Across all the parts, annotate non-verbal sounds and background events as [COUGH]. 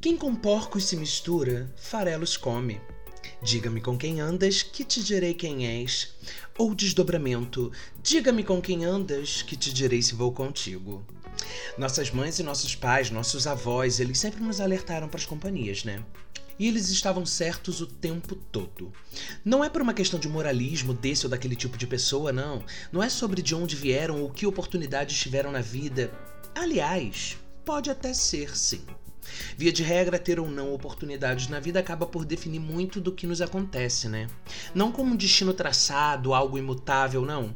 Quem com porcos se mistura, farelos come. Diga-me com quem andas, que te direi quem és. Ou desdobramento, diga-me com quem andas, que te direi se vou contigo. Nossas mães e nossos pais, nossos avós, eles sempre nos alertaram para as companhias, né? E eles estavam certos o tempo todo. Não é por uma questão de moralismo desse ou daquele tipo de pessoa, não. Não é sobre de onde vieram ou que oportunidades tiveram na vida. Aliás, pode até ser sim. Via de regra, ter ou não oportunidades na vida acaba por definir muito do que nos acontece, né? Não como um destino traçado, algo imutável, não.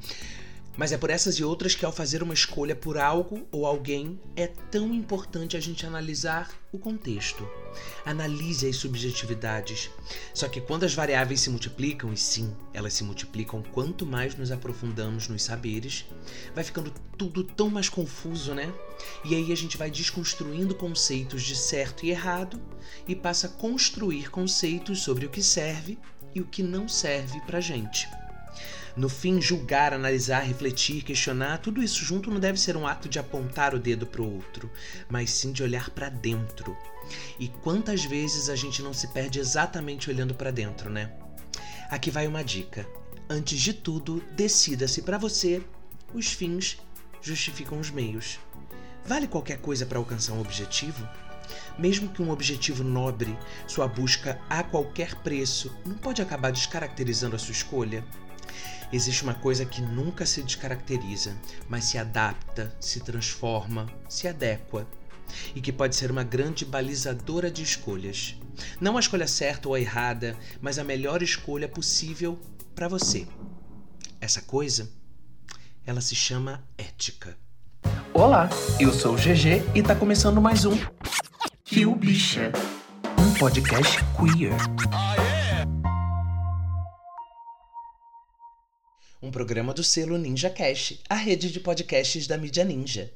Mas é por essas e outras que, ao fazer uma escolha por algo ou alguém, é tão importante a gente analisar o contexto. Analise as subjetividades. Só que quando as variáveis se multiplicam, e sim, elas se multiplicam quanto mais nos aprofundamos nos saberes, vai ficando tudo tão mais confuso, né? E aí a gente vai desconstruindo conceitos de certo e errado e passa a construir conceitos sobre o que serve e o que não serve pra gente. No fim, julgar, analisar, refletir, questionar, tudo isso junto não deve ser um ato de apontar o dedo para o outro, mas sim de olhar para dentro. E quantas vezes a gente não se perde exatamente olhando para dentro, né? Aqui vai uma dica. Antes de tudo, decida-se para você os fins justificam os meios. Vale qualquer coisa para alcançar um objetivo? Mesmo que um objetivo nobre, sua busca a qualquer preço, não pode acabar descaracterizando a sua escolha? Existe uma coisa que nunca se descaracteriza, mas se adapta, se transforma, se adequa e que pode ser uma grande balizadora de escolhas. Não a escolha certa ou a errada, mas a melhor escolha possível para você. Essa coisa, ela se chama ética. Olá, eu sou o GG e tá começando mais um Rio Bicha, um podcast queer. Um programa do selo Ninja Cash, a rede de podcasts da mídia ninja.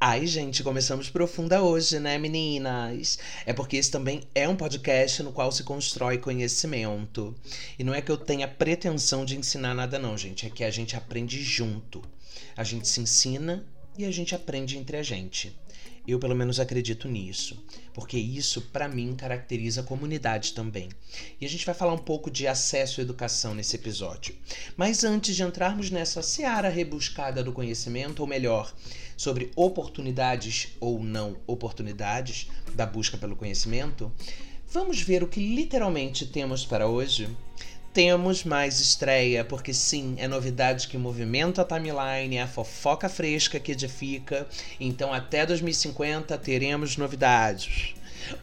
Ai, gente, começamos profunda hoje, né, meninas? É porque esse também é um podcast no qual se constrói conhecimento. E não é que eu tenha pretensão de ensinar nada, não, gente. É que a gente aprende junto. A gente se ensina e a gente aprende entre a gente. Eu, pelo menos, acredito nisso, porque isso, para mim, caracteriza a comunidade também. E a gente vai falar um pouco de acesso à educação nesse episódio. Mas antes de entrarmos nessa seara rebuscada do conhecimento, ou melhor, sobre oportunidades ou não oportunidades da busca pelo conhecimento, vamos ver o que literalmente temos para hoje temos mais estreia, porque sim, é novidade que movimenta a timeline, é a fofoca fresca que edifica. Então, até 2050 teremos novidades.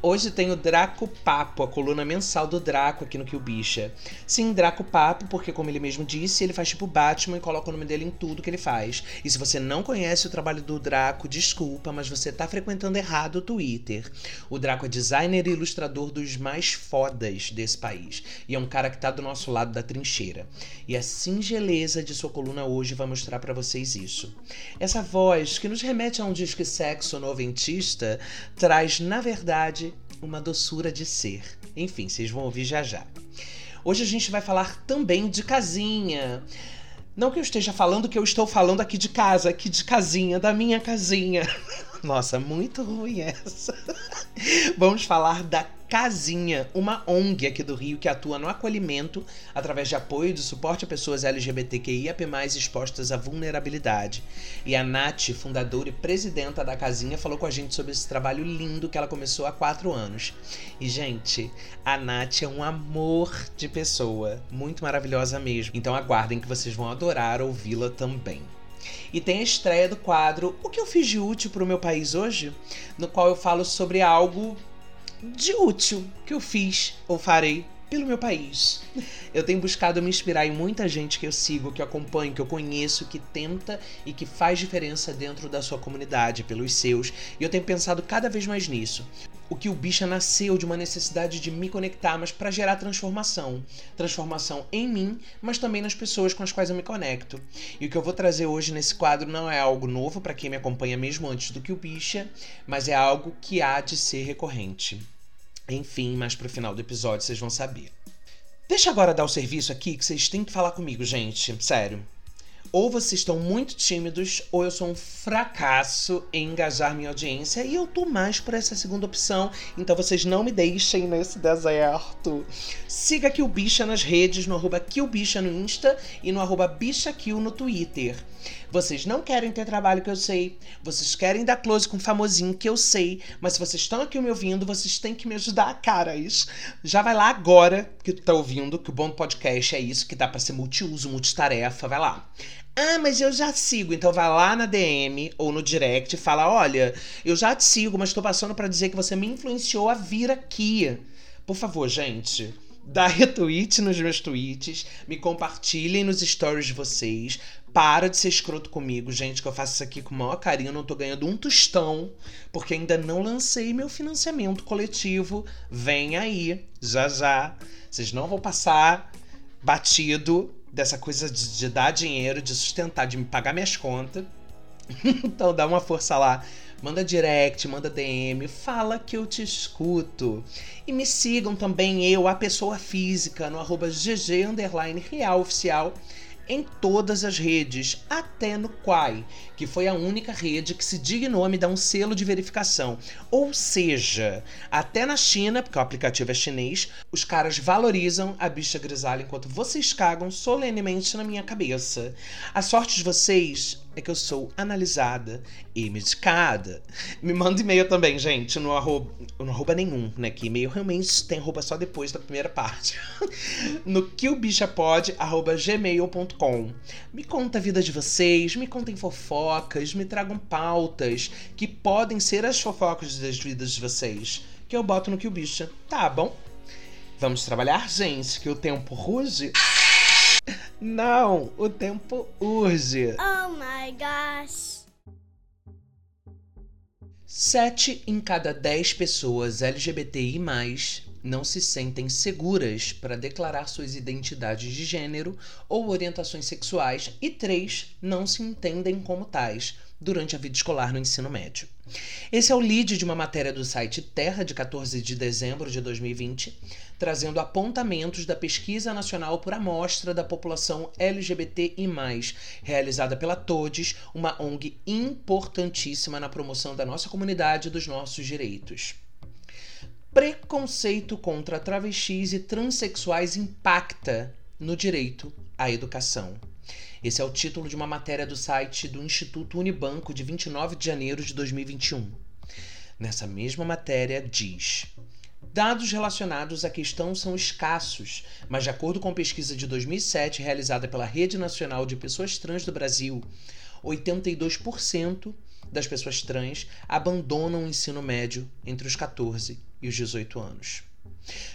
Hoje tem o Draco Papo, a coluna mensal do Draco aqui no o Bicha. Sim, Draco Papo, porque como ele mesmo disse, ele faz tipo Batman e coloca o nome dele em tudo que ele faz. E se você não conhece o trabalho do Draco, desculpa, mas você tá frequentando errado o Twitter. O Draco é designer e ilustrador dos mais fodas desse país. E é um cara que tá do nosso lado da trincheira. E a singeleza de sua coluna hoje vai mostrar para vocês isso. Essa voz, que nos remete a um disco sexo noventista, traz, na verdade, uma doçura de ser. Enfim, vocês vão ouvir já já. Hoje a gente vai falar também de casinha. Não que eu esteja falando que eu estou falando aqui de casa, aqui de casinha, da minha casinha. [LAUGHS] Nossa, muito ruim essa. [LAUGHS] Vamos falar da Casinha, uma ONG aqui do Rio que atua no acolhimento através de apoio e de suporte a pessoas LGBTQIAP+, expostas à vulnerabilidade. E a Nath, fundadora e presidenta da Casinha, falou com a gente sobre esse trabalho lindo que ela começou há quatro anos. E, gente, a Nath é um amor de pessoa, muito maravilhosa mesmo. Então aguardem que vocês vão adorar ouvi-la também. E tem a estreia do quadro O que eu fiz de útil para o meu país hoje? No qual eu falo sobre algo de útil que eu fiz ou farei pelo meu país. Eu tenho buscado me inspirar em muita gente que eu sigo, que eu acompanho, que eu conheço, que tenta e que faz diferença dentro da sua comunidade, pelos seus. E eu tenho pensado cada vez mais nisso. O que o bicha nasceu de uma necessidade de me conectar, mas para gerar transformação. Transformação em mim, mas também nas pessoas com as quais eu me conecto. E o que eu vou trazer hoje nesse quadro não é algo novo para quem me acompanha mesmo antes do que o bicha, mas é algo que há de ser recorrente. Enfim, mais pro final do episódio vocês vão saber. Deixa agora dar o serviço aqui que vocês têm que falar comigo, gente. Sério. ou vocês estão muito tímidos, ou eu sou um fracasso em engajar minha audiência. E eu tô mais por essa segunda opção. Então vocês não me deixem nesse deserto. Siga Kill Bicha nas redes, no arroba Bicha no Insta e no arroba BichaKill no Twitter. Vocês não querem ter trabalho que eu sei. Vocês querem dar close com famosinho que eu sei. Mas se vocês estão aqui me ouvindo, vocês têm que me ajudar, caras. Já vai lá agora que tu tá ouvindo, que o bom podcast é isso, que dá pra ser multiuso, multitarefa. Vai lá. Ah, mas eu já sigo. Então vai lá na DM ou no direct e fala: Olha, eu já te sigo, mas tô passando para dizer que você me influenciou a vir aqui. Por favor, gente. Dá retweet nos meus tweets, me compartilhem nos stories de vocês. Para de ser escroto comigo, gente, que eu faço isso aqui com o maior carinho. Não tô ganhando um tostão, porque ainda não lancei meu financiamento coletivo. Vem aí, já já. Vocês não vão passar batido dessa coisa de, de dar dinheiro, de sustentar, de me pagar minhas contas. [LAUGHS] então dá uma força lá. Manda direct, manda DM, fala que eu te escuto. E me sigam também eu, a pessoa física, no arroba GG Real Oficial em todas as redes, até no Quai, que foi a única rede que se dignou a me dar um selo de verificação. Ou seja, até na China, porque o aplicativo é chinês, os caras valorizam a bicha grisalha enquanto vocês cagam solenemente na minha cabeça. A sorte de vocês é que eu sou analisada e medicada. Me manda e-mail também, gente, no arroba, no arroba nenhum, né? Que e-mail realmente tem arroba só depois da primeira parte. [LAUGHS] no quilbichapod.gmail.com Me conta a vida de vocês, me contem fofocas, me tragam pautas que podem ser as fofocas das vidas de vocês, que eu boto no Quilbicha, tá bom? Vamos trabalhar, gente, que o tempo ruge. Não, o tempo urge. Oh my gosh. Sete em cada dez pessoas LGBTI não se sentem seguras para declarar suas identidades de gênero ou orientações sexuais e três não se entendem como tais durante a vida escolar no ensino médio. Esse é o lead de uma matéria do site Terra de 14 de dezembro de 2020, trazendo apontamentos da Pesquisa Nacional por Amostra da População LGBTI+, realizada pela TODES, uma ONG importantíssima na promoção da nossa comunidade e dos nossos direitos. Preconceito contra travestis e transexuais impacta no direito à educação. Esse é o título de uma matéria do site do Instituto Unibanco de 29 de janeiro de 2021. Nessa mesma matéria diz: Dados relacionados à questão são escassos, mas de acordo com pesquisa de 2007 realizada pela Rede Nacional de Pessoas Trans do Brasil, 82% das pessoas trans abandonam o ensino médio entre os 14 e os 18 anos.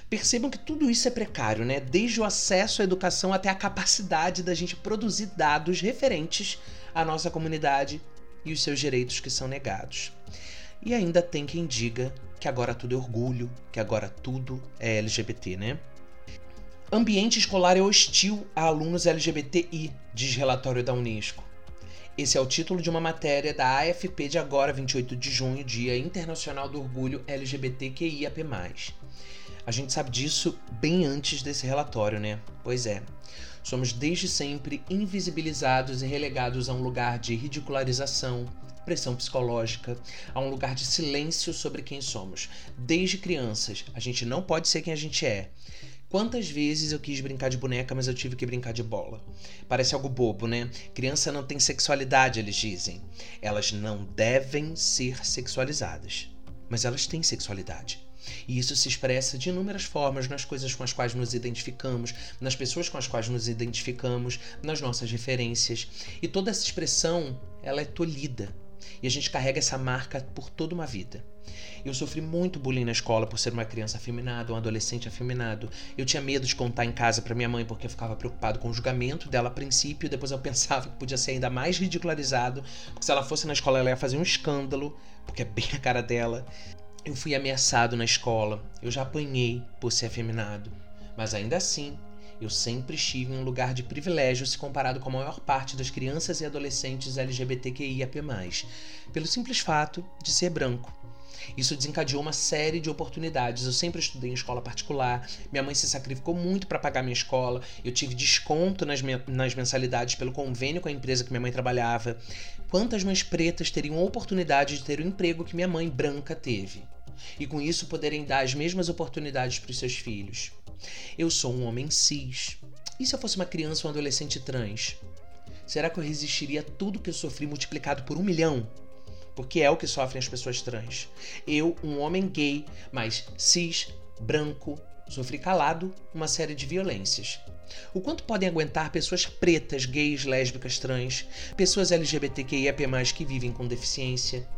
Percebam que tudo isso é precário, né? Desde o acesso à educação até a capacidade da gente produzir dados referentes à nossa comunidade e os seus direitos que são negados. E ainda tem quem diga que agora tudo é orgulho, que agora tudo é LGBT, né? Ambiente escolar é hostil a alunos LGBTI, diz relatório da Unesco. Esse é o título de uma matéria da AFP de agora, 28 de junho, Dia Internacional do Orgulho LGBTQIAP+. A gente sabe disso bem antes desse relatório, né? Pois é. Somos desde sempre invisibilizados e relegados a um lugar de ridicularização, pressão psicológica, a um lugar de silêncio sobre quem somos. Desde crianças, a gente não pode ser quem a gente é. Quantas vezes eu quis brincar de boneca, mas eu tive que brincar de bola? Parece algo bobo, né? Criança não tem sexualidade, eles dizem. Elas não devem ser sexualizadas. Mas elas têm sexualidade. E isso se expressa de inúmeras formas nas coisas com as quais nos identificamos, nas pessoas com as quais nos identificamos, nas nossas referências. E toda essa expressão, ela é tolhida. E a gente carrega essa marca por toda uma vida. Eu sofri muito bullying na escola por ser uma criança afeminada, um adolescente afeminado. Eu tinha medo de contar em casa para minha mãe porque eu ficava preocupado com o julgamento dela a princípio, depois eu pensava que podia ser ainda mais ridicularizado, porque se ela fosse na escola ela ia fazer um escândalo, porque é bem a cara dela. Eu fui ameaçado na escola, eu já apanhei por ser afeminado, mas ainda assim, eu sempre estive em um lugar de privilégio se comparado com a maior parte das crianças e adolescentes LGBTQIAP+, pelo simples fato de ser branco. Isso desencadeou uma série de oportunidades. Eu sempre estudei em escola particular, minha mãe se sacrificou muito para pagar minha escola, eu tive desconto nas, nas mensalidades pelo convênio com a empresa que minha mãe trabalhava. Quantas mães pretas teriam oportunidade de ter o emprego que minha mãe branca teve? E com isso poderem dar as mesmas oportunidades para os seus filhos. Eu sou um homem cis. E se eu fosse uma criança ou um adolescente trans? Será que eu resistiria a tudo que eu sofri multiplicado por um milhão? Porque é o que sofrem as pessoas trans. Eu, um homem gay, mas cis, branco, sofri calado uma série de violências. O quanto podem aguentar pessoas pretas, gays, lésbicas, trans, pessoas LGBTQIAP+, que vivem com deficiência,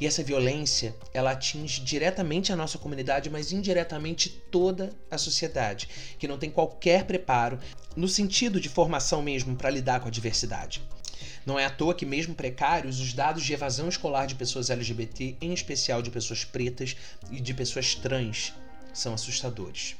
e essa violência, ela atinge diretamente a nossa comunidade, mas indiretamente toda a sociedade, que não tem qualquer preparo no sentido de formação mesmo para lidar com a diversidade. Não é à toa que, mesmo precários, os dados de evasão escolar de pessoas LGBT, em especial de pessoas pretas e de pessoas trans, são assustadores.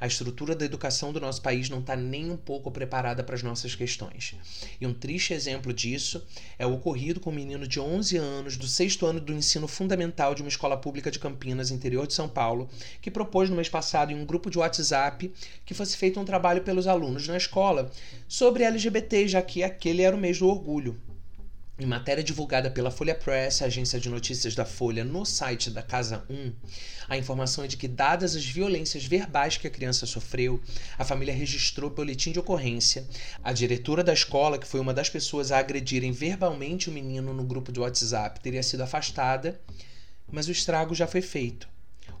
A estrutura da educação do nosso país não está nem um pouco preparada para as nossas questões. E um triste exemplo disso é o ocorrido com um menino de 11 anos, do sexto ano do ensino fundamental de uma escola pública de Campinas, interior de São Paulo, que propôs no mês passado, em um grupo de WhatsApp, que fosse feito um trabalho pelos alunos na escola sobre LGBT, já que aquele era o mês do orgulho. Em matéria divulgada pela Folha Press, agência de notícias da Folha, no site da Casa 1, a informação é de que, dadas as violências verbais que a criança sofreu, a família registrou boletim de ocorrência. A diretora da escola, que foi uma das pessoas a agredirem verbalmente o menino no grupo de WhatsApp, teria sido afastada, mas o estrago já foi feito.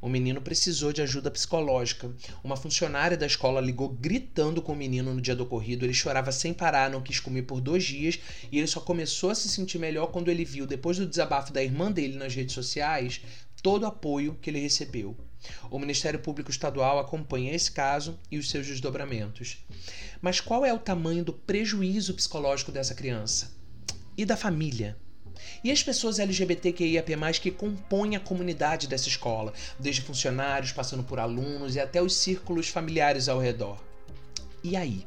O menino precisou de ajuda psicológica. Uma funcionária da escola ligou gritando com o menino no dia do ocorrido. Ele chorava sem parar, não quis comer por dois dias e ele só começou a se sentir melhor quando ele viu, depois do desabafo da irmã dele nas redes sociais, todo o apoio que ele recebeu. O Ministério Público Estadual acompanha esse caso e os seus desdobramentos. Mas qual é o tamanho do prejuízo psicológico dessa criança? E da família? E as pessoas LGBTQIAP+, que compõem a comunidade dessa escola, desde funcionários, passando por alunos e até os círculos familiares ao redor. E aí?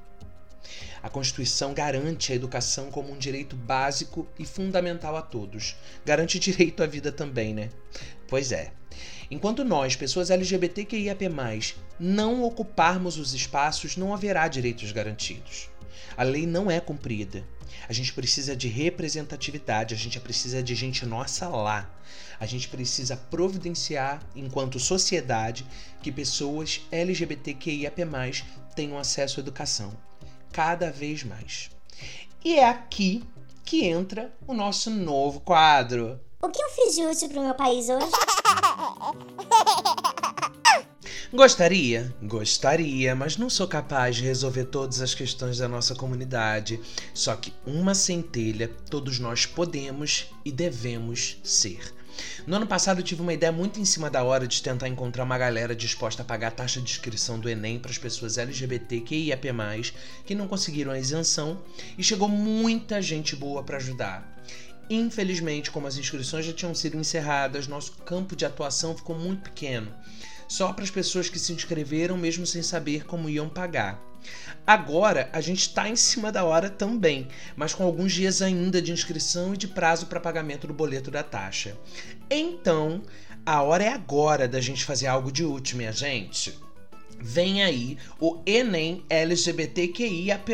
A Constituição garante a educação como um direito básico e fundamental a todos. Garante [LAUGHS] direito à vida também, né? Pois é. Enquanto nós, pessoas LGBTQIAP+, não ocuparmos os espaços, não haverá direitos garantidos. A lei não é cumprida. A gente precisa de representatividade, a gente precisa de gente nossa lá. A gente precisa providenciar, enquanto sociedade, que pessoas LGBTQIAP+, tenham acesso à educação. Cada vez mais. E é aqui que entra o nosso novo quadro. O que eu fiz de útil pro meu país hoje? [LAUGHS] Gostaria? Gostaria, mas não sou capaz de resolver todas as questões da nossa comunidade. Só que uma centelha todos nós podemos e devemos ser. No ano passado eu tive uma ideia muito em cima da hora de tentar encontrar uma galera disposta a pagar a taxa de inscrição do Enem para as pessoas LGBTQIAP+, que não conseguiram a isenção, e chegou muita gente boa para ajudar. Infelizmente, como as inscrições já tinham sido encerradas, nosso campo de atuação ficou muito pequeno só para as pessoas que se inscreveram, mesmo sem saber como iam pagar. Agora a gente está em cima da hora também, mas com alguns dias ainda de inscrição e de prazo para pagamento do boleto da taxa. Então, a hora é agora da gente fazer algo de útil, minha gente vem aí o Enem LGBTQIAP+.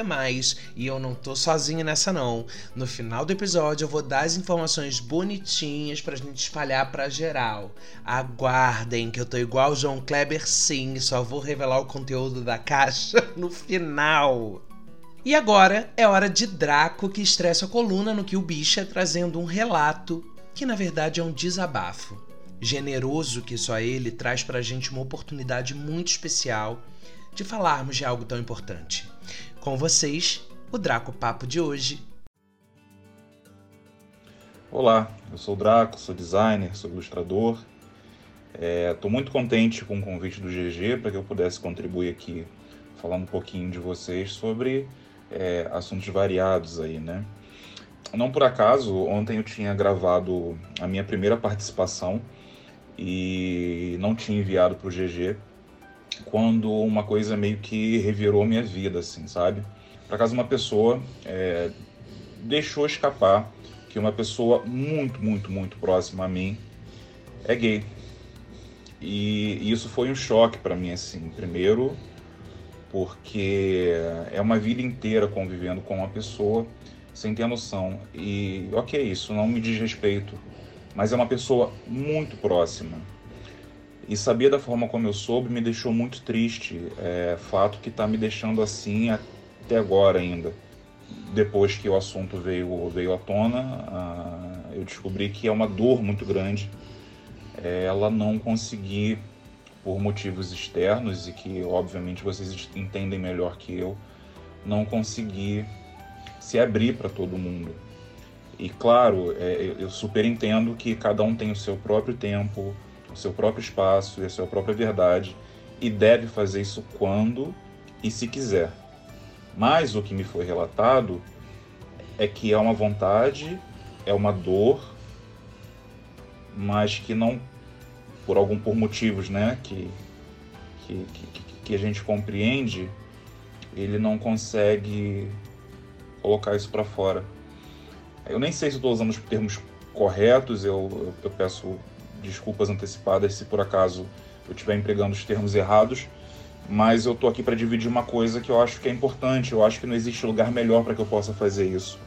E eu não tô sozinho nessa não. No final do episódio eu vou dar as informações bonitinhas pra gente espalhar pra geral. Aguardem que eu tô igual o João Kleber sim, só vou revelar o conteúdo da caixa [LAUGHS] no final. E agora é hora de Draco que estressa a coluna no que o bicha trazendo um relato que na verdade é um desabafo generoso que só ele traz para a gente uma oportunidade muito especial de falarmos de algo tão importante. Com vocês, o Draco Papo de hoje. Olá, eu sou o Draco, sou designer, sou ilustrador. Estou é, muito contente com o convite do GG para que eu pudesse contribuir aqui, falando um pouquinho de vocês sobre é, assuntos variados aí, né? Não por acaso, ontem eu tinha gravado a minha primeira participação e não tinha enviado para o GG quando uma coisa meio que revirou minha vida, assim, sabe? Por acaso uma pessoa é, deixou escapar que uma pessoa muito, muito, muito próxima a mim é gay. E isso foi um choque para mim, assim. Primeiro, porque é uma vida inteira convivendo com uma pessoa sem ter noção. E, ok, isso não me diz respeito, mas é uma pessoa muito próxima. E saber da forma como eu soube me deixou muito triste. É fato que está me deixando assim até agora ainda. Depois que o assunto veio, veio à tona, uh, eu descobri que é uma dor muito grande é, ela não conseguir, por motivos externos e que obviamente vocês entendem melhor que eu, não conseguir se abrir para todo mundo. E claro, é, eu super entendo que cada um tem o seu próprio tempo, o seu próprio espaço e a sua própria verdade e deve fazer isso quando e se quiser. Mas o que me foi relatado é que é uma vontade, é uma dor, mas que não por algum por motivos, né, que que, que, que a gente compreende, ele não consegue colocar isso para fora. Eu nem sei se estou usando os termos corretos, eu, eu, peço desculpas antecipadas se por acaso eu estiver empregando os termos errados, mas eu estou aqui para dividir uma coisa que eu acho que é importante, eu acho que não existe lugar melhor para que eu possa fazer isso.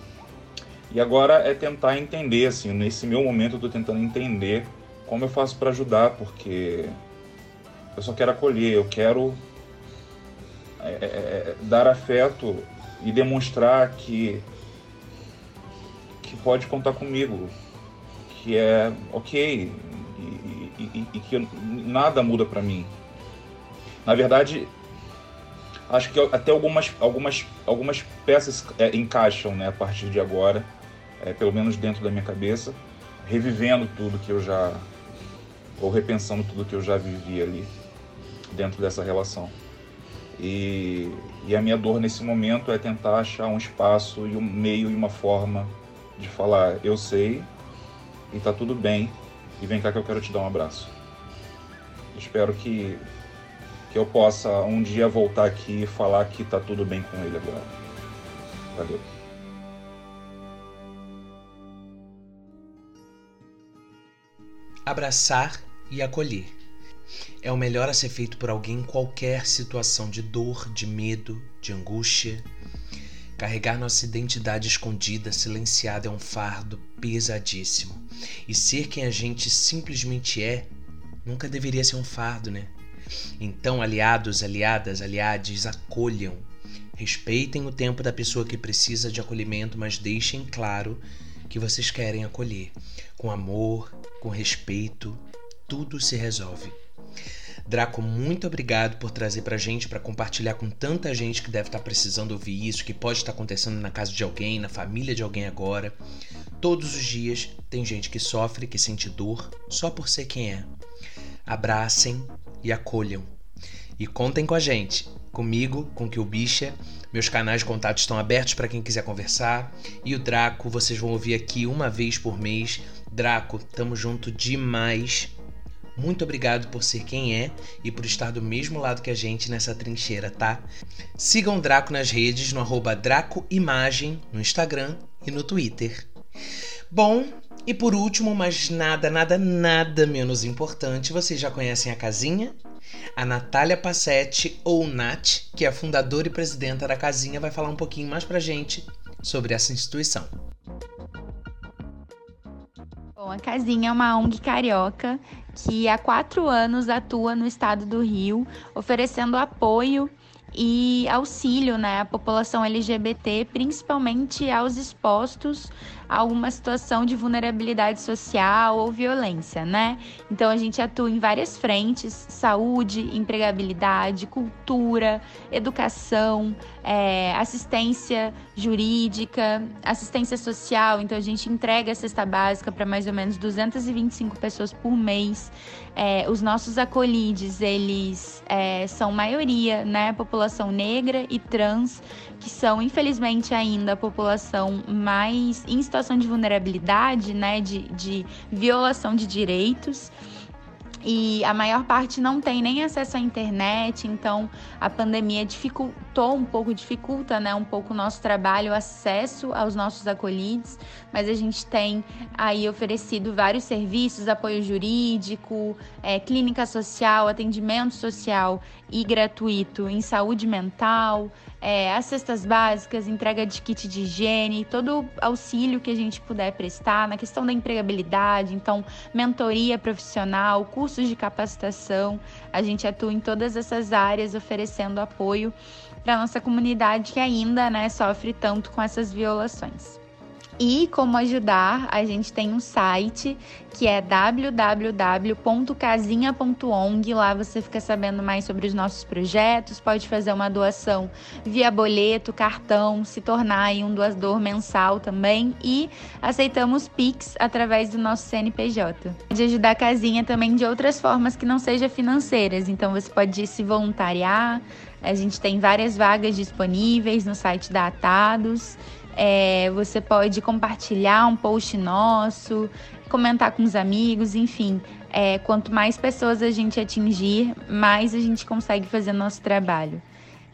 E agora é tentar entender, assim, nesse meu momento eu estou tentando entender como eu faço para ajudar, porque eu só quero acolher, eu quero é, é, é, dar afeto e demonstrar que pode contar comigo, que é ok e, e, e que nada muda para mim. Na verdade, acho que até algumas, algumas, algumas peças é, encaixam né, a partir de agora, é, pelo menos dentro da minha cabeça, revivendo tudo que eu já. ou repensando tudo que eu já vivi ali dentro dessa relação. E, e a minha dor nesse momento é tentar achar um espaço e um meio e uma forma de falar: eu sei e tá tudo bem, e vem cá que eu quero te dar um abraço. Espero que, que eu possa um dia voltar aqui e falar que tá tudo bem com ele agora. Valeu. Abraçar e acolher é o melhor a ser feito por alguém em qualquer situação de dor, de medo, de angústia. Carregar nossa identidade escondida, silenciada, é um fardo pesadíssimo. E ser quem a gente simplesmente é nunca deveria ser um fardo, né? Então, aliados, aliadas, aliades, acolham. Respeitem o tempo da pessoa que precisa de acolhimento, mas deixem claro que vocês querem acolher. Com amor, com respeito, tudo se resolve. Draco, muito obrigado por trazer pra gente, para compartilhar com tanta gente que deve estar tá precisando ouvir isso, que pode estar tá acontecendo na casa de alguém, na família de alguém agora. Todos os dias tem gente que sofre, que sente dor, só por ser quem é. Abracem e acolham. E contem com a gente, comigo, com o que o Bicha. Meus canais de contato estão abertos para quem quiser conversar. E o Draco, vocês vão ouvir aqui uma vez por mês. Draco, tamo junto demais. Muito obrigado por ser quem é e por estar do mesmo lado que a gente nessa trincheira, tá? Sigam Draco nas redes no arroba DracoImagem no Instagram e no Twitter. Bom, e por último, mas nada, nada, nada menos importante, vocês já conhecem a casinha? A Natália Passetti, ou Nat, que é a fundadora e presidenta da casinha, vai falar um pouquinho mais pra gente sobre essa instituição. Bom, a Casinha é uma ONG carioca que há quatro anos atua no estado do Rio, oferecendo apoio e auxílio né, à população LGBT, principalmente aos expostos alguma situação de vulnerabilidade social ou violência, né? Então a gente atua em várias frentes: saúde, empregabilidade, cultura, educação, é, assistência jurídica, assistência social. Então a gente entrega a cesta básica para mais ou menos 225 pessoas por mês. É, os nossos acolhides, eles é, são maioria, né? População negra e trans, que são, infelizmente, ainda a população mais em situação de vulnerabilidade, né? De, de violação de direitos. e a maior parte não tem nem acesso à internet, então a pandemia dificultou um pouco, dificulta né, um pouco o nosso trabalho, o acesso aos nossos acolhidos, mas a gente tem aí oferecido vários serviços, apoio jurídico, é, clínica social, atendimento social e gratuito em saúde mental, é, as cestas básicas, entrega de kit de higiene, todo auxílio que a gente puder prestar na questão da empregabilidade, então mentoria profissional, cursos de capacitação, a gente atua em todas essas áreas oferecendo apoio para nossa comunidade que ainda né, sofre tanto com essas violações. E como ajudar, a gente tem um site que é www.casinha.ong. Lá você fica sabendo mais sobre os nossos projetos, pode fazer uma doação via boleto, cartão, se tornar um doador mensal também e aceitamos Pix através do nosso CNPJ. Pode ajudar a Casinha também de outras formas que não sejam financeiras, então você pode se voluntariar. A gente tem várias vagas disponíveis no site da Atados. É, você pode compartilhar um post nosso, comentar com os amigos, enfim. É, quanto mais pessoas a gente atingir, mais a gente consegue fazer nosso trabalho.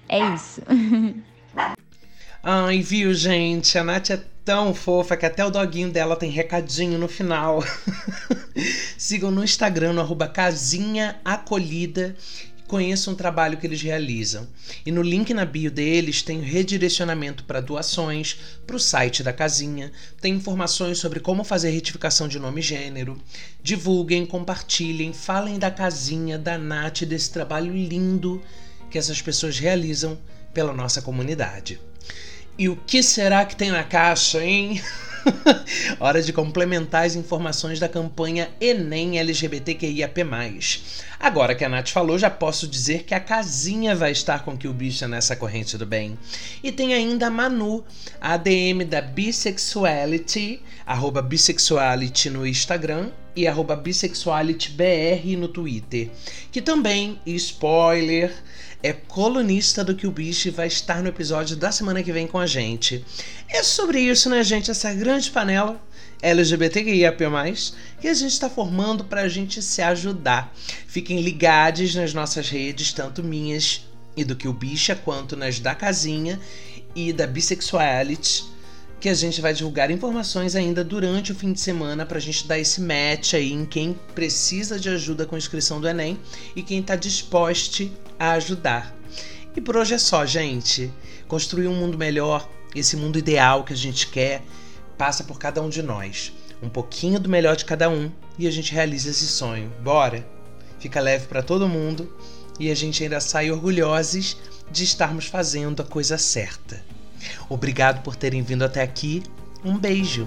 É isso. [LAUGHS] Ai, viu, gente? A Nath é tão fofa que até o doguinho dela tem recadinho no final. [LAUGHS] Sigam no Instagram, no arroba casinha acolhida conheçam o trabalho que eles realizam. E no link na bio deles tem redirecionamento para doações, para o site da casinha, tem informações sobre como fazer retificação de nome e gênero. Divulguem, compartilhem, falem da casinha, da Nath, desse trabalho lindo que essas pessoas realizam pela nossa comunidade. E o que será que tem na caixa, hein? [LAUGHS] [LAUGHS] Hora de complementar as informações da campanha Enem LGBTQIAP+. Agora que a Nath falou, já posso dizer que a casinha vai estar com que o bicha nessa corrente do bem. E tem ainda a Manu, a ADM da Bisexuality, arroba Bisexuality no Instagram e arroba BisexualityBR no Twitter. Que também, spoiler, é colunista do que o bicho vai estar no episódio da semana que vem com a gente. É sobre isso, né, gente? Essa grande panela LGBTQIAP+, que a gente está formando para a gente se ajudar. Fiquem ligados nas nossas redes, tanto minhas e do que o bicha, quanto nas da casinha e da Bisexuality, que a gente vai divulgar informações ainda durante o fim de semana para a gente dar esse match aí em quem precisa de ajuda com inscrição do Enem e quem está disposto a ajudar. E por hoje é só, gente. Construir um mundo melhor, esse mundo ideal que a gente quer, passa por cada um de nós. Um pouquinho do melhor de cada um e a gente realiza esse sonho. Bora! Fica leve para todo mundo e a gente ainda sai orgulhosos de estarmos fazendo a coisa certa. Obrigado por terem vindo até aqui. Um beijo!